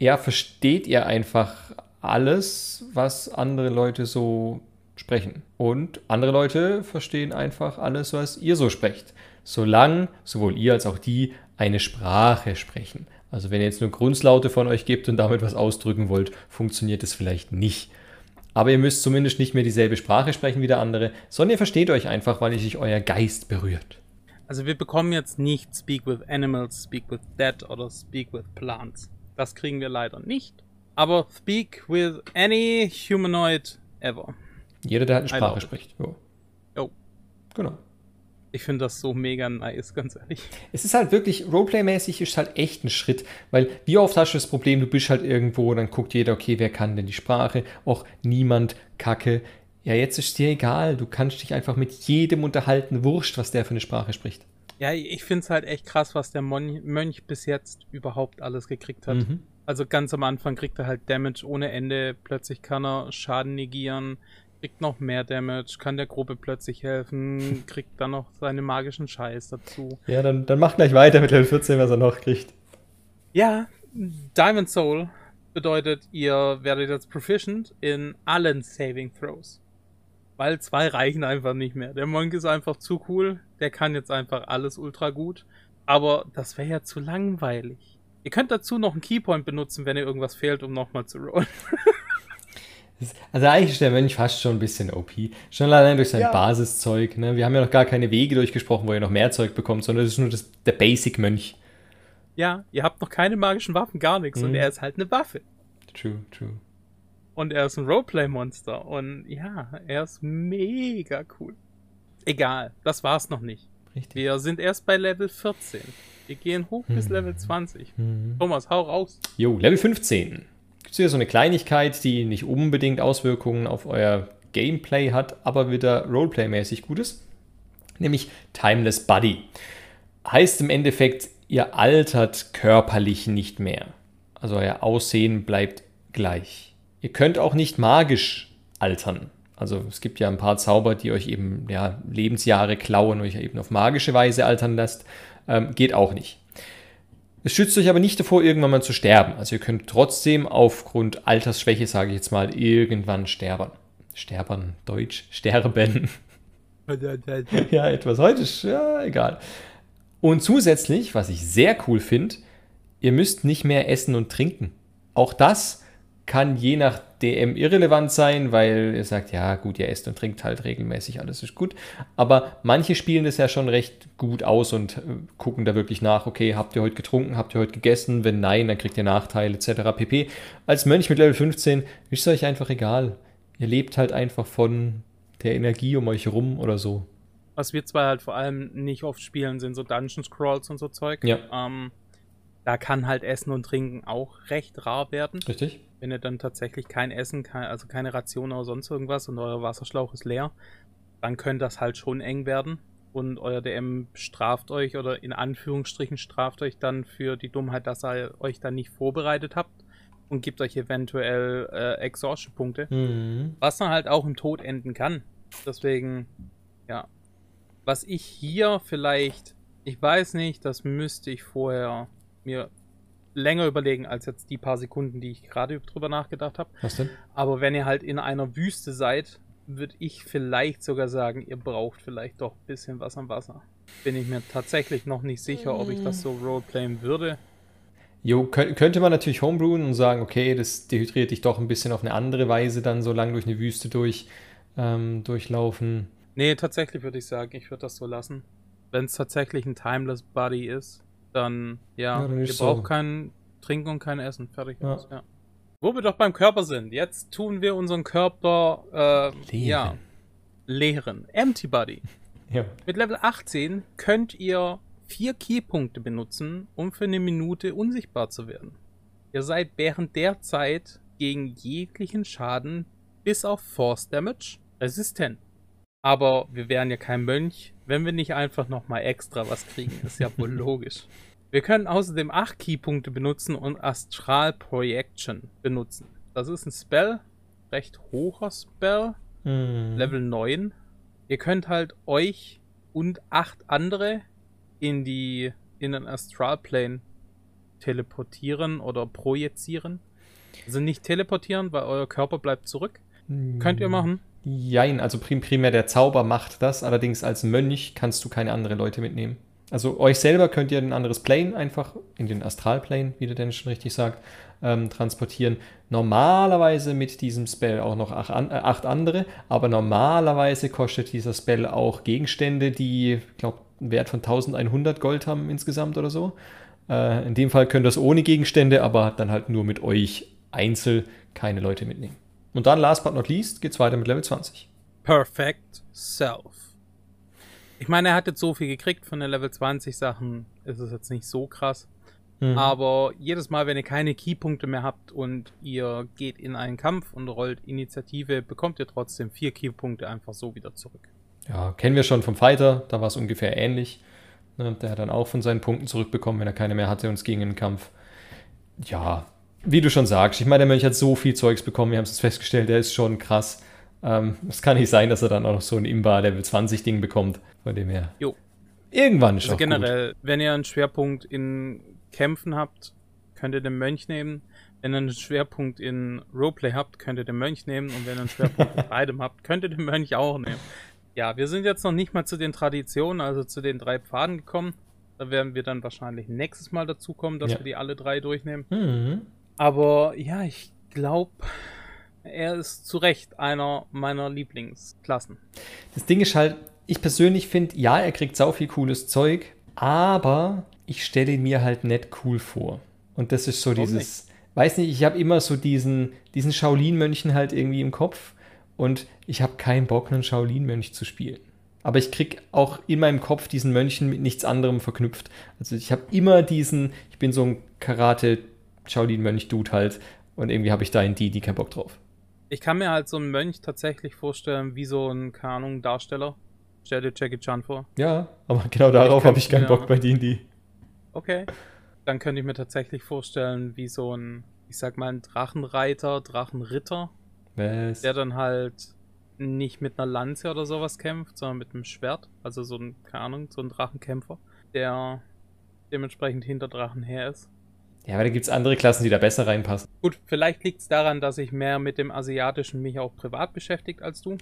ja, versteht ihr einfach alles, was andere Leute so sprechen. Und andere Leute verstehen einfach alles, was ihr so sprecht. Solange sowohl ihr als auch die eine Sprache sprechen. Also wenn ihr jetzt nur Grundlaute von euch gebt und damit was ausdrücken wollt, funktioniert das vielleicht nicht. Aber ihr müsst zumindest nicht mehr dieselbe Sprache sprechen wie der andere, sondern ihr versteht euch einfach, weil sich euer Geist berührt. Also wir bekommen jetzt nicht Speak with Animals, Speak with Dead oder Speak with Plants. Das kriegen wir leider nicht. Aber Speak with any humanoid ever. Jeder, der halt eine Sprache spricht. Jo. Jo. Genau. Ich finde das so mega nice, [LAUGHS] ganz ehrlich. Es ist halt wirklich, Roleplay-mäßig ist halt echt ein Schritt, weil wie oft hast du das Problem, du bist halt irgendwo, dann guckt jeder, okay, wer kann denn die Sprache? Och, niemand, Kacke. Ja, jetzt ist dir egal, du kannst dich einfach mit jedem unterhalten, wurscht, was der für eine Sprache spricht. Ja, ich finde es halt echt krass, was der Mon Mönch bis jetzt überhaupt alles gekriegt hat. Mhm. Also ganz am Anfang kriegt er halt Damage ohne Ende, plötzlich kann er Schaden negieren, kriegt noch mehr Damage, kann der Gruppe plötzlich helfen, [LAUGHS] kriegt dann noch seine magischen Scheiß dazu. Ja, dann, dann mach gleich weiter mit Level 14, was er noch kriegt. Ja, Diamond Soul bedeutet, ihr werdet jetzt proficient in allen Saving Throws. Weil zwei reichen einfach nicht mehr. Der Monk ist einfach zu cool, der kann jetzt einfach alles ultra gut. Aber das wäre ja zu langweilig. Ihr könnt dazu noch einen Keypoint benutzen, wenn ihr irgendwas fehlt, um nochmal zu rollen. Also eigentlich ist der Mönch fast schon ein bisschen OP. Schon allein durch sein Ja. Basiszeug. Ne? Wir haben ja noch gar keine Wege durchgesprochen, wo ihr noch mehr Zeug bekommt, sondern das ist nur das, der Basic-Mönch. Ja, ihr habt noch keine magischen Waffen, gar nichts. Und Mhm. er ist halt eine Waffe. True, true. Und er ist ein Roleplay-Monster. Und ja, er ist mega cool. Egal, das war's noch nicht. Richtig. Wir sind erst bei Level 14. Wir gehen hoch bis Mhm. Level 20. Mhm. Thomas, hau raus. Jo, Level 15. Gibt hier so eine Kleinigkeit, die nicht unbedingt Auswirkungen auf euer Gameplay hat, aber wieder Roleplay-mäßig gut ist. Nämlich Timeless Body. Heißt im Endeffekt, ihr altert körperlich nicht mehr. Also euer Aussehen bleibt gleich. Ihr könnt auch nicht magisch altern. Also es gibt ja ein paar Zauber, die euch eben ja, Lebensjahre klauen, euch eben auf magische Weise altern lasst. Ähm, geht auch nicht. Es schützt euch aber nicht davor, irgendwann mal zu sterben. Also ihr könnt trotzdem aufgrund Altersschwäche, sage ich jetzt mal, irgendwann sterben. Sterben, Deutsch, sterben. [LAUGHS] ja, etwas heute ja, egal. Und zusätzlich, was ich sehr cool finde, ihr müsst nicht mehr essen und trinken. Auch das kann je nach DM irrelevant sein, weil ihr sagt, ja gut, ihr esst und trinkt halt regelmäßig, alles ist gut. Aber manche spielen das ja schon recht gut aus und äh, gucken da wirklich nach, okay, habt ihr heute getrunken, habt ihr heute gegessen? Wenn nein, dann kriegt ihr Nachteile etc. pp. Als Mönch mit Level 15 ist es euch einfach egal. ihr lebt halt einfach von der Energie um euch rum oder so. Was wir zwar halt vor allem nicht oft spielen, sind so Dungeon Scrolls und so Zeug. Ja. Ähm, da kann halt Essen und Trinken auch recht rar werden. Richtig? Wenn ihr dann tatsächlich kein Essen, kein, also keine Ration oder sonst irgendwas und euer Wasserschlauch ist leer, dann könnte das halt schon eng werden. Und euer DM straft euch oder in Anführungsstrichen straft euch dann für die Dummheit, dass ihr euch dann nicht vorbereitet habt und gibt euch eventuell äh, Exhaustion-Punkte. Mhm. Was dann halt auch im Tod enden kann. Deswegen, ja. Was ich hier vielleicht, ich weiß nicht, das müsste ich vorher mir länger überlegen als jetzt die paar Sekunden, die ich gerade drüber nachgedacht habe. Was denn? Aber wenn ihr halt in einer Wüste seid, würde ich vielleicht sogar sagen, ihr braucht vielleicht doch ein bisschen was am Wasser. Bin ich mir tatsächlich noch nicht sicher, ob ich das so roleplayen würde. Jo, könnt, könnte man natürlich homebrewen und sagen, okay, das dehydriert dich doch ein bisschen auf eine andere Weise dann so lang durch eine Wüste durch, ähm, durchlaufen. Nee, tatsächlich würde ich sagen, ich würde das so lassen. Wenn es tatsächlich ein Timeless Body ist, dann ja, Ja, dann ihr ist braucht so. kein Trinken und kein Essen. Fertig Ja. aus, ja. Wo wir doch beim Körper sind, jetzt tun wir unseren Körper äh, Leeren. ja, leeren. Empty Body. Ja. Mit Level 18 könnt ihr vier Keypunkte benutzen, um für eine Minute unsichtbar zu werden. Ihr seid während der Zeit gegen jeglichen Schaden bis auf Force Damage resistent. Aber wir wären ja kein Mönch, wenn wir nicht einfach nochmal extra was kriegen. Ist ja wohl logisch. Wir können außerdem acht Keypunkte benutzen und Astral Projection benutzen. Das ist ein Spell, recht hoher Spell, Mhm. Level 9. Ihr könnt halt euch und acht andere in die in den Astralplane teleportieren oder projizieren. Also nicht teleportieren, weil euer Körper bleibt zurück. Könnt ihr machen. Jein, also prim primär der Zauber macht das, allerdings als Mönch kannst du keine anderen Leute mitnehmen. Also euch selber könnt ihr in ein anderes Plane einfach, in den Astralplane, wie der Dennis schon richtig sagt, ähm, transportieren. Normalerweise mit diesem Spell auch noch acht, an, äh, acht andere, aber normalerweise kostet dieser Spell auch Gegenstände, die, ich glaube, einen Wert von 1100 Gold haben insgesamt oder so. Äh, in dem Fall könnt ihr das ohne Gegenstände, aber dann halt nur mit euch einzeln keine Leute mitnehmen. Und dann, last but not least, geht's weiter mit Level 20. Perfect Self. Ich meine, er hat jetzt so viel gekriegt von den Level 20 Sachen. Ist es jetzt nicht so krass. Mhm. Aber jedes Mal, wenn ihr keine Keypunkte mehr habt und ihr geht in einen Kampf und rollt Initiative, bekommt ihr trotzdem vier Keypunkte einfach so wieder zurück. Ja, kennen wir schon vom Fighter, da war es ungefähr ähnlich. Ne, der hat dann auch von seinen Punkten zurückbekommen, wenn er keine mehr hatte und es ging in den Kampf. Ja, wie du schon sagst, ich meine, der Mönch hat so viel Zeugs bekommen, wir haben es festgestellt, der ist schon krass. Ähm, es kann nicht sein, dass er dann auch noch so ein Imba Level 20 Ding bekommt, von dem her. Jo. Irgendwann ist Also auch gut. generell, wenn ihr einen Schwerpunkt in Kämpfen habt, könnt ihr den Mönch nehmen. Wenn ihr einen Schwerpunkt in Roleplay habt, könnt ihr den Mönch nehmen. Und wenn ihr einen Schwerpunkt in [LAUGHS] beidem habt, könnt ihr den Mönch auch nehmen. Ja, wir sind jetzt noch nicht mal zu den Traditionen, also zu den drei Pfaden gekommen. Da werden wir dann wahrscheinlich nächstes Mal dazu kommen, dass Ja. wir die alle drei durchnehmen. Mhm. Aber ja, ich glaube, er ist zu Recht einer meiner Lieblingsklassen. Das Ding ist halt, ich persönlich finde, ja, er kriegt sau viel cooles Zeug, aber ich stelle ihn mir halt nicht cool vor. Und das ist so Warum dieses, weiß nicht, ich habe immer so diesen, diesen Shaolin-Mönchen halt irgendwie im Kopf und ich habe keinen Bock, einen Shaolin-Mönch zu spielen. Aber ich krieg auch in meinem Kopf diesen Mönchen mit nichts anderem verknüpft. Also ich habe immer diesen, ich bin so ein Karate-Shaolin-Mönch-Dude halt und irgendwie habe ich da in die, die keinen Bock drauf. Ich kann mir halt so einen Mönch tatsächlich vorstellen, wie so ein, keine Ahnung, Darsteller. Stell dir Jackie Chan vor. Ja, aber genau darauf habe ich keinen Bock bei D&D. Okay. Dann könnte ich mir tatsächlich vorstellen, wie so ein, ich sag mal, ein Drachenreiter, Drachenritter, Was? der dann halt nicht mit einer Lanze oder sowas kämpft, sondern mit einem Schwert. Also so ein, keine Ahnung, so ein Drachenkämpfer, der dementsprechend hinter Drachen her ist. Ja, aber da gibt es andere Klassen, die da besser reinpassen. Gut, vielleicht liegt es daran, dass ich mehr mit dem Asiatischen mich auch privat beschäftigt als du.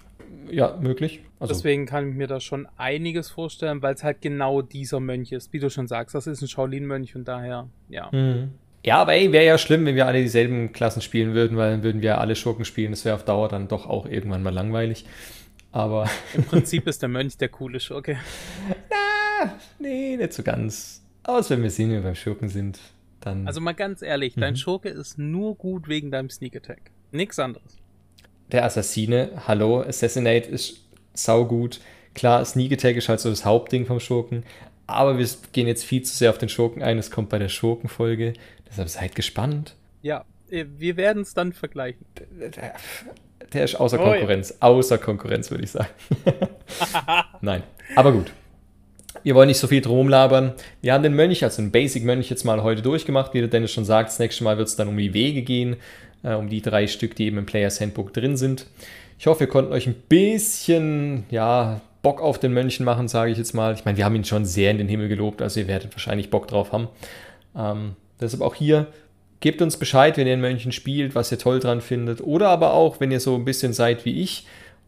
Ja, möglich. Also, Deswegen kann ich mir da schon einiges vorstellen, weil es halt genau dieser Mönch ist. Wie du schon sagst, das ist ein Shaolin-Mönch und daher, ja. Mhm. Ja, aber ey, wäre ja schlimm, wenn wir alle dieselben Klassen spielen würden, weil dann würden wir alle Schurken spielen. Das wäre auf Dauer dann doch auch irgendwann mal langweilig. Aber Im Prinzip ist der Mönch der coole Schurke. [LAUGHS] nee, nicht so ganz. Aus wenn wir sehen, wenn wir beim Schurken sind, dann. Also mal ganz ehrlich, dein Mhm. Schurke ist nur gut wegen deinem Sneak Attack. Nix anderes. der Assassine, hallo, Assassinate ist saugut. Klar, Sneak Attack ist halt so das Hauptding vom Schurken, aber wir gehen jetzt viel zu sehr auf den Schurken ein. Es kommt bei der Schurkenfolge. Deshalb seid gespannt. Ja, äh, wir werden es dann vergleichen. Der, der ist außer Konkurrenz. Oh, ja. Außer Konkurrenz, würde ich sagen. [LAUGHS] Nein. Aber gut. Wir wollen nicht so viel drum labern. Wir haben den Mönch, also den Basic-Mönch, jetzt mal heute durchgemacht. Wie der Dennis schon sagt, das nächste Mal wird es dann um die Wege gehen, äh, um die drei Stück, die eben im Players Handbook drin sind. Ich hoffe, wir konnten euch ein bisschen, ja, Bock auf den Mönchen machen, sage ich jetzt mal. Ich meine, wir haben ihn schon sehr in den Himmel gelobt, also ihr werdet wahrscheinlich Bock drauf haben. Ähm, deshalb auch hier, gebt uns Bescheid, wenn ihr in Mönchen spielt, was ihr toll dran findet. Oder aber auch, wenn ihr so ein bisschen seid wie ich.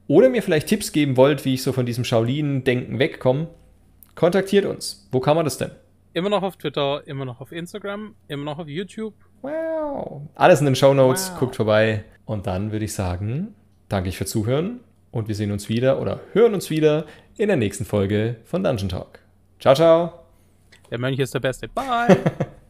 Oder mir vielleicht Tipps geben wollt, wie ich so von diesem Shaolin-Denken wegkomme. Kontaktiert uns. Wo kann man das denn? Immer noch auf Twitter, immer noch auf Instagram, immer noch auf YouTube. Wow. Alles in den Show Notes. Wow. Guckt vorbei. Und dann würde ich sagen, danke ich für Zuhören und wir sehen uns wieder oder hören uns wieder in der nächsten Folge von Dungeon Talk. Ciao, ciao. Der Mönch ist der Beste. Bye. [LAUGHS]